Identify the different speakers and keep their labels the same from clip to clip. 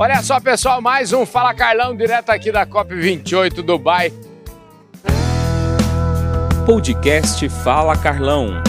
Speaker 1: Olha só, pessoal, mais um Fala Carlão, direto aqui da COP28 Dubai.
Speaker 2: Podcast Fala Carlão.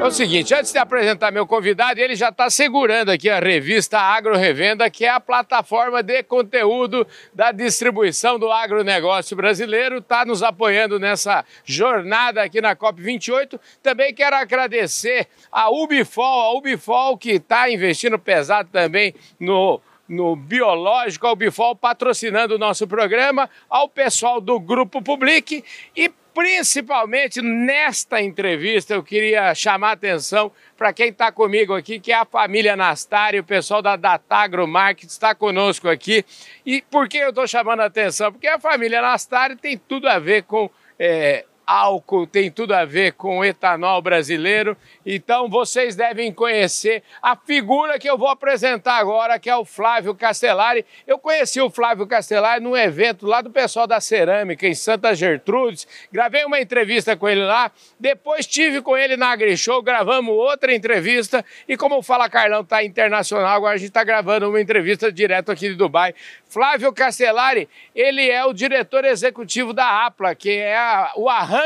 Speaker 1: É o seguinte, antes de apresentar meu convidado, ele já está segurando aqui a revista Agro Revenda, que é a plataforma de conteúdo da distribuição do agronegócio brasileiro, está nos apoiando nessa jornada aqui na COP28. Também quero agradecer a Ubifol, a Ubifol que está investindo pesado também no no Biológico, ao Bifol, patrocinando o nosso programa, ao pessoal do Grupo Public e principalmente nesta entrevista eu queria chamar a atenção para quem está comigo aqui, que é a família Nastari, o pessoal da Datagro Market está conosco aqui. E por que eu estou chamando a atenção? Porque a família Nastari tem tudo a ver com é, álcool, tem tudo a ver com etanol brasileiro. Então vocês devem conhecer a figura que eu vou apresentar agora, que é o Flávio Castellari. Eu conheci o Flávio Castellari num evento lá do pessoal da cerâmica em Santa Gertrudes. Gravei uma entrevista com ele lá. Depois tive com ele na AgriShow, gravamos outra entrevista. E como o Fala Carlão está internacional, agora a gente está gravando uma entrevista direto aqui de Dubai. Flávio Castellari, ele é o diretor executivo da APLA, que é a, o arranjo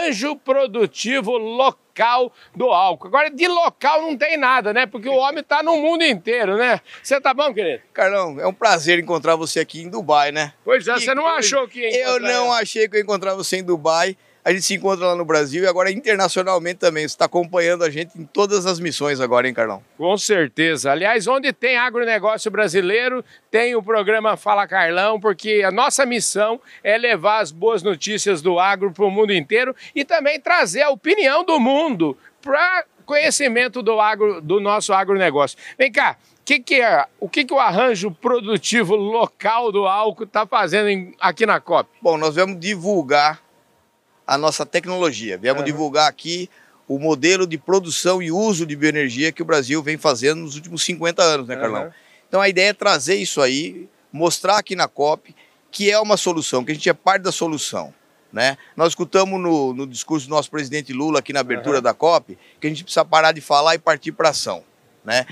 Speaker 1: produtivo local do álcool. Agora, de local não tem nada, né? Porque o homem está no mundo inteiro, né? Você tá bom, querido?
Speaker 3: Carlão, é um prazer encontrar você aqui em Dubai, né?
Speaker 1: Pois é, você não achou que ia
Speaker 3: Eu não achei que eu ia encontrar você em Dubai. A gente se encontra lá no Brasil e agora internacionalmente também. Você está acompanhando a gente em todas as missões agora, hein, Carlão?
Speaker 1: Com certeza. Aliás, onde tem agronegócio brasileiro, tem o programa Fala Carlão, porque a nossa missão é levar as boas notícias do agro para o mundo inteiro e também trazer a opinião do mundo para conhecimento do, agro, do nosso agronegócio. Vem cá, que que é, o que, que o arranjo produtivo local do álcool está fazendo em, aqui na COP?
Speaker 3: Bom, nós vamos divulgar a nossa tecnologia. Viemos uhum. divulgar aqui o modelo de produção e uso de bioenergia que o Brasil vem fazendo nos últimos 50 anos, né, Carlão? Uhum. Então a ideia é trazer isso aí, mostrar aqui na COP que é uma solução, que a gente é parte da solução. Né? Nós escutamos no, no discurso do nosso presidente Lula aqui na abertura uhum. da COP que a gente precisa parar de falar e partir para ação. Né?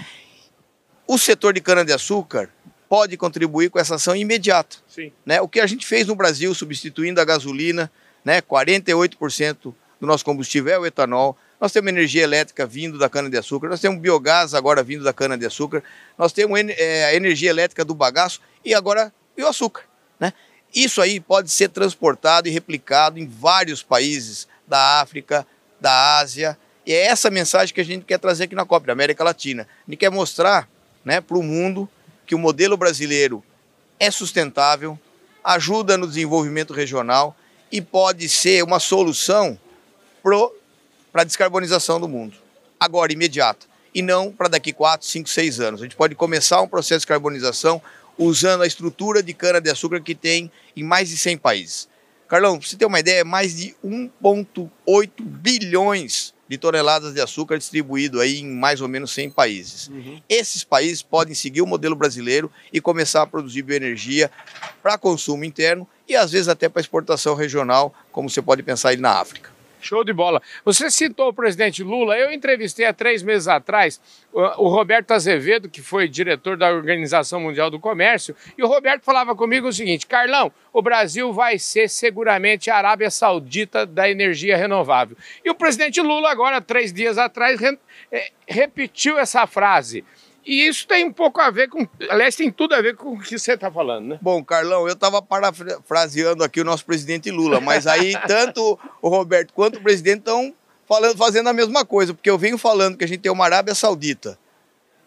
Speaker 3: O setor de cana-de-açúcar pode contribuir com essa ação imediata. Sim. Né? O que a gente fez no Brasil, substituindo a gasolina, né? 48% do nosso combustível é o etanol. Nós temos energia elétrica vindo da cana-de-açúcar, nós temos biogás agora vindo da cana-de-açúcar, nós temos é, a energia elétrica do bagaço e agora o açúcar. Né? Isso aí pode ser transportado e replicado em vários países da África, da Ásia. E é essa mensagem que a gente quer trazer aqui na COP, da América Latina. A gente quer mostrar né, para o mundo que o modelo brasileiro é sustentável, ajuda no desenvolvimento regional e pode ser uma solução para a descarbonização do mundo, agora, imediata, e não para daqui 4, 5, 6 anos. A gente pode começar um processo de descarbonização usando a estrutura de cana-de-açúcar que tem em mais de 100 países. Carlão, para você ter uma ideia, é mais de 1,8 bilhões de toneladas de açúcar distribuído aí em mais ou menos 100 países. Uhum. Esses países podem seguir o modelo brasileiro e começar a produzir bioenergia para consumo interno e às vezes até para exportação regional, como você pode pensar aí na África.
Speaker 1: Show de bola. Você citou o presidente Lula. Eu entrevistei há três meses atrás o Roberto Azevedo, que foi diretor da Organização Mundial do Comércio, e o Roberto falava comigo o seguinte: Carlão, o Brasil vai ser seguramente a Arábia Saudita da energia renovável. E o presidente Lula, agora, três dias atrás, é, repetiu essa frase. E isso tem um pouco a ver com. Aliás, tem tudo a ver com o que você está falando, né?
Speaker 3: Bom, Carlão, eu estava parafraseando aqui o nosso presidente Lula, mas aí tanto o Roberto quanto o presidente estão falando, fazendo a mesma coisa, porque eu venho falando que a gente tem uma Arábia Saudita,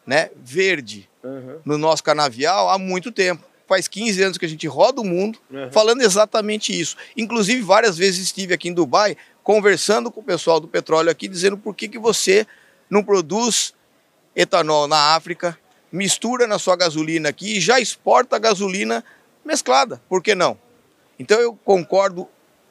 Speaker 3: né, verde, uhum. no nosso canavial há muito tempo. Faz 15 anos que a gente roda o mundo uhum. falando exatamente isso. Inclusive, várias vezes estive aqui em Dubai conversando com o pessoal do petróleo aqui, dizendo por que, que você não produz etanol na África, mistura na sua gasolina aqui e já exporta a gasolina mesclada. Por que não? Então eu concordo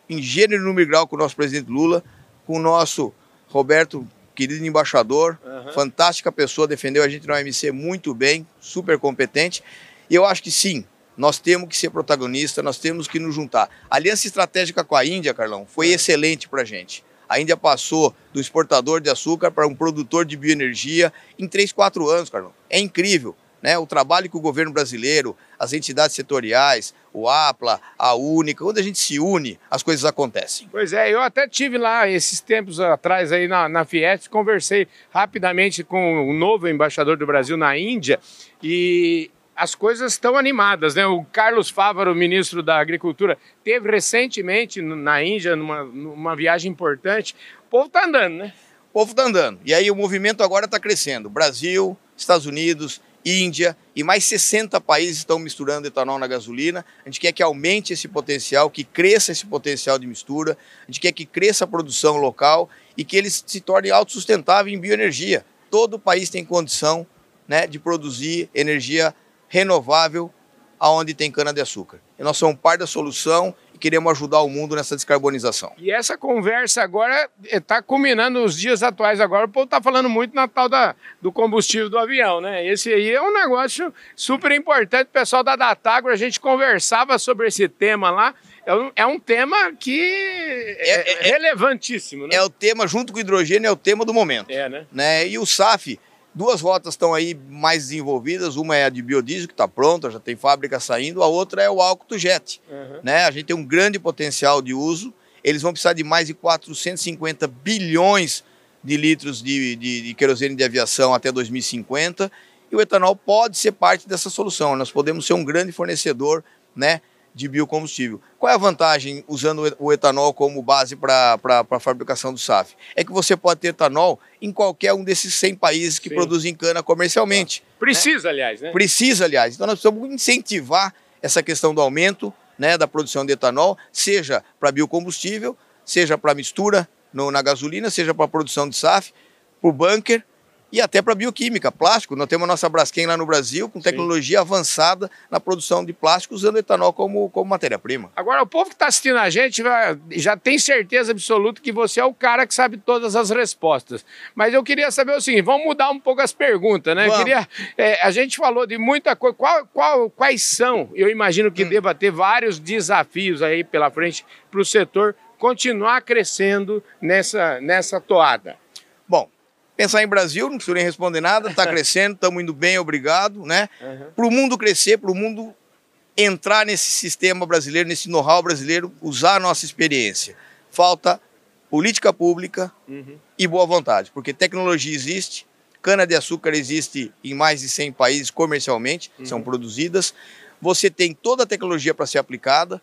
Speaker 3: em gênero e número grau com o nosso presidente Lula, com o nosso Roberto, querido embaixador, uhum. fantástica pessoa, defendeu a gente na OMC muito bem, super competente. E eu acho que sim, nós temos que ser protagonista, nós temos que nos juntar. A aliança estratégica com a Índia, Carlão, foi uhum. excelente para a gente. A Índia passou do exportador de açúcar para um produtor de bioenergia em 3, 4 anos, Carlão. É incrível. né, o trabalho que o governo brasileiro, as entidades setoriais, o APLA, a Única, quando a gente se une, as coisas acontecem.
Speaker 1: Pois é, eu até tive lá esses tempos atrás aí na, na conversei rapidamente com o novo embaixador do Brasil na Índia e as coisas estão animadas, né? O Carlos Fávaro, ministro da Agricultura, teve recentemente na Índia, numa, numa viagem importante. O povo está andando, né?
Speaker 3: O povo está andando. E aí o movimento agora está crescendo. Brasil, Estados Unidos, Índia e mais 60 países estão misturando etanol na gasolina. A gente quer que aumente esse potencial, que cresça esse potencial de mistura. A gente quer que cresça a produção local e que ele se torne autossustentável em bioenergia. Todo país tem condição né, de produzir energia renovável aonde tem cana-de-açúcar. E nós somos parte da solução e queremos ajudar o mundo nessa descarbonização.
Speaker 1: E essa conversa agora está culminando os dias atuais agora. O povo está falando muito na tal da, do combustível do avião, né? Esse aí é um negócio super importante. O pessoal da Datagro, a gente conversava sobre esse tema lá. É um, é um tema que é, é, é relevantíssimo, né?
Speaker 3: É o tema, junto com o hidrogênio, é o tema do momento.
Speaker 1: É, né?
Speaker 3: né? E o SAF Duas rotas estão aí mais desenvolvidas, uma é a de biodiesel, que está pronta, já tem fábrica saindo, a outra é o álcool to jet. Uhum. Né? A gente tem um grande potencial de uso, eles vão precisar de mais de 450 bilhões de litros de, de, de querosene de aviação até 2050, e o etanol pode ser parte dessa solução. Nós podemos ser um grande fornecedor né, de biocombustível. Qual é a vantagem usando o etanol como base para a fabricação do SAF? É que você pode ter etanol em qualquer um desses 100 países que Sim. produzem cana comercialmente.
Speaker 1: Precisa, né? aliás, né?
Speaker 3: Precisa, aliás. Então nós precisamos incentivar essa questão do aumento né, da produção de etanol, seja para biocombustível, seja para mistura no, na gasolina, seja para produção de SAF, para o bunker e até para bioquímica, plástico. Nós temos a nossa Braskem lá no Brasil com tecnologia Sim. avançada na produção de plástico usando etanol como, como matéria-prima.
Speaker 1: Agora, o povo que está assistindo a gente já tem certeza absoluta que você é o cara que sabe todas as respostas. Mas eu queria saber o seguinte, vamos mudar um pouco as perguntas, né? Queria, é, a gente falou de muita coisa. Qual, qual, quais são? Eu imagino que hum. deva ter vários desafios aí pela frente para o setor continuar crescendo nessa, nessa toada.
Speaker 3: Bom, Pensar em Brasil, não preciso nem responder nada, está crescendo, estamos indo bem, obrigado, né? Uhum. Para o mundo crescer, para o mundo entrar nesse sistema brasileiro, nesse know-how brasileiro, usar a nossa experiência. Falta política pública uhum. e boa vontade, porque tecnologia existe, cana-de-açúcar existe em mais de 100 países comercialmente, uhum. são produzidas, você tem toda a tecnologia para ser aplicada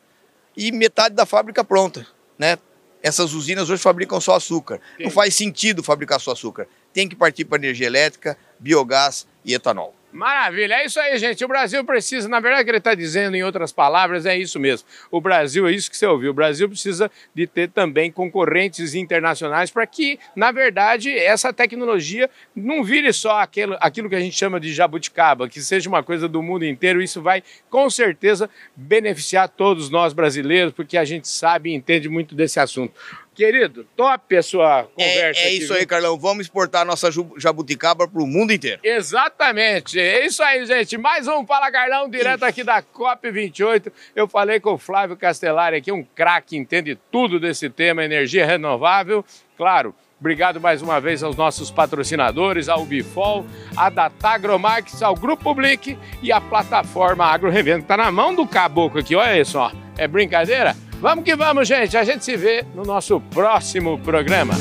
Speaker 3: e metade da fábrica pronta, né? Essas usinas hoje fabricam só açúcar. Sim. Não faz sentido fabricar só açúcar tem que partir para energia elétrica, biogás e etanol.
Speaker 1: Maravilha, é isso aí, gente. O Brasil precisa, na verdade, o que ele está dizendo em outras palavras é isso mesmo. O Brasil, é isso que você ouviu, o Brasil precisa de ter também concorrentes internacionais para que, na verdade, essa tecnologia não vire só aquilo, aquilo que a gente chama de jabuticaba, que seja uma coisa do mundo inteiro. Isso vai, com certeza, beneficiar todos nós brasileiros, porque a gente sabe e entende muito desse assunto. Querido, top a sua conversa.
Speaker 3: É, é isso aqui, aí, Carlão. Vamos exportar nossa jabuticaba para o mundo inteiro.
Speaker 1: Exatamente. É isso aí, gente. Mais um Fala Carlão, direto aqui da COP28. Eu falei com o Flávio Castellari aqui, um craque, entende tudo desse tema, energia renovável. Claro, Obrigado mais uma vez aos nossos patrocinadores, ao Bifol, a Datagromarks, ao Grupo Public e a plataforma Agro Revenda. Está na mão do caboclo aqui, olha isso, ó. É brincadeira? Vamos que vamos, gente. A gente se vê no nosso próximo programa.